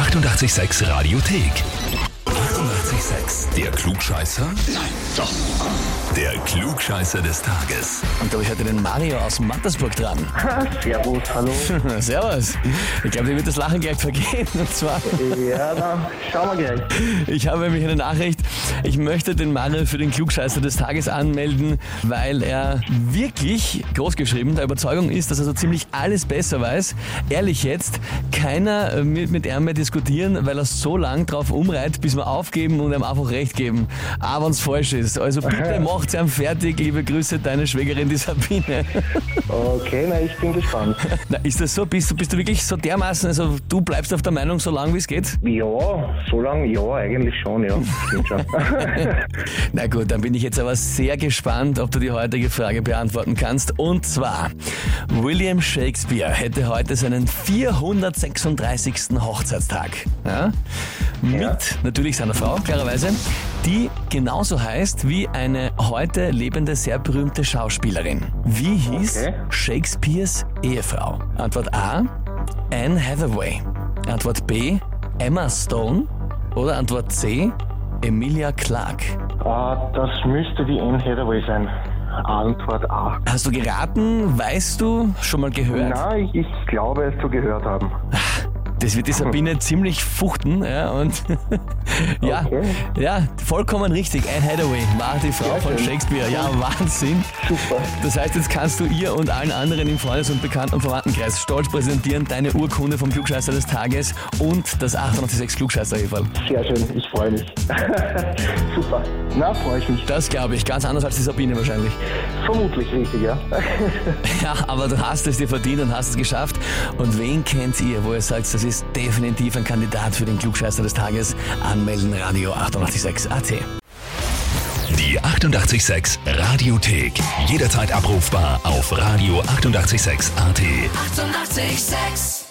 886 Radiothek. 88,6. Der Klugscheißer? Nein, doch. Der Klugscheißer des Tages. Und da habe ich heute den Mario aus Mattersburg dran. Servus, hallo. Servus. Ich glaube, dir wird das Lachen gleich vergehen. Und zwar, Ja, dann schauen wir gleich. ich habe nämlich eine Nachricht. Ich möchte den Mario für den Klugscheißer des Tages anmelden, weil er wirklich, großgeschrieben, der Überzeugung ist, dass er so ziemlich alles besser weiß. Ehrlich jetzt, keiner mit, mit ihm mehr diskutieren, weil er so lang drauf umreiht, bis wir aufgeben und ihm einfach recht geben. Aber wenn es falsch ist. Also bitte macht's ihm fertig. Liebe Grüße, deine Schwägerin, die Sabine. Okay, na, ich bin gespannt. Na, ist das so? Bist du, bist du wirklich so dermaßen, also du bleibst auf der Meinung so lang wie es geht? Ja, so lange, ja, eigentlich schon, ja. Stimmt schon. Na gut, dann bin ich jetzt aber sehr gespannt, ob du die heutige Frage beantworten kannst. Und zwar, William Shakespeare hätte heute seinen 436. Hochzeitstag. Ja? Mit Ja. natürlich seiner Frau, klarerweise, die genauso heißt wie eine heute lebende, sehr berühmte Schauspielerin. Wie hieß Okay. Shakespeares Ehefrau? Antwort A, Anne Hathaway. Antwort B, Emma Stone. Oder Antwort C, Emilia Clarke. Ah, das müsste die Anne Hathaway sein. Antwort A. Hast du geraten? Weißt du? Schon mal gehört? Na, ich, ich glaube, es zu gehört haben. Das wird die Sabine ziemlich fuchten, ja, und ja, Okay. ja, vollkommen richtig. Anne Hathaway war die Frau Sehr von schön. Shakespeare. Ja, Wahnsinn. Super. Das heißt, jetzt kannst du ihr und allen anderen im Freundes- und Bekannten- und Verwandtenkreis stolz präsentieren, deine Urkunde vom Klugscheißer des Tages und das 886 klugscheißer -Häferl. Sehr schön, ich freue mich. Super. Na, freue ich mich. Das glaube ich, ganz anders als die Sabine wahrscheinlich. Vermutlich richtig, ja. Ja, aber du hast es dir verdient und hast es geschafft. Und wen kennt ihr, wo ihr sagt, das ist definitiv ein Kandidat für den Klugscheißer des Tages? Anmelden, Radio 886 AT. Die 88,6 Radiothek. Jederzeit abrufbar auf radio886.at. 88,6. Eighty-eight, sex.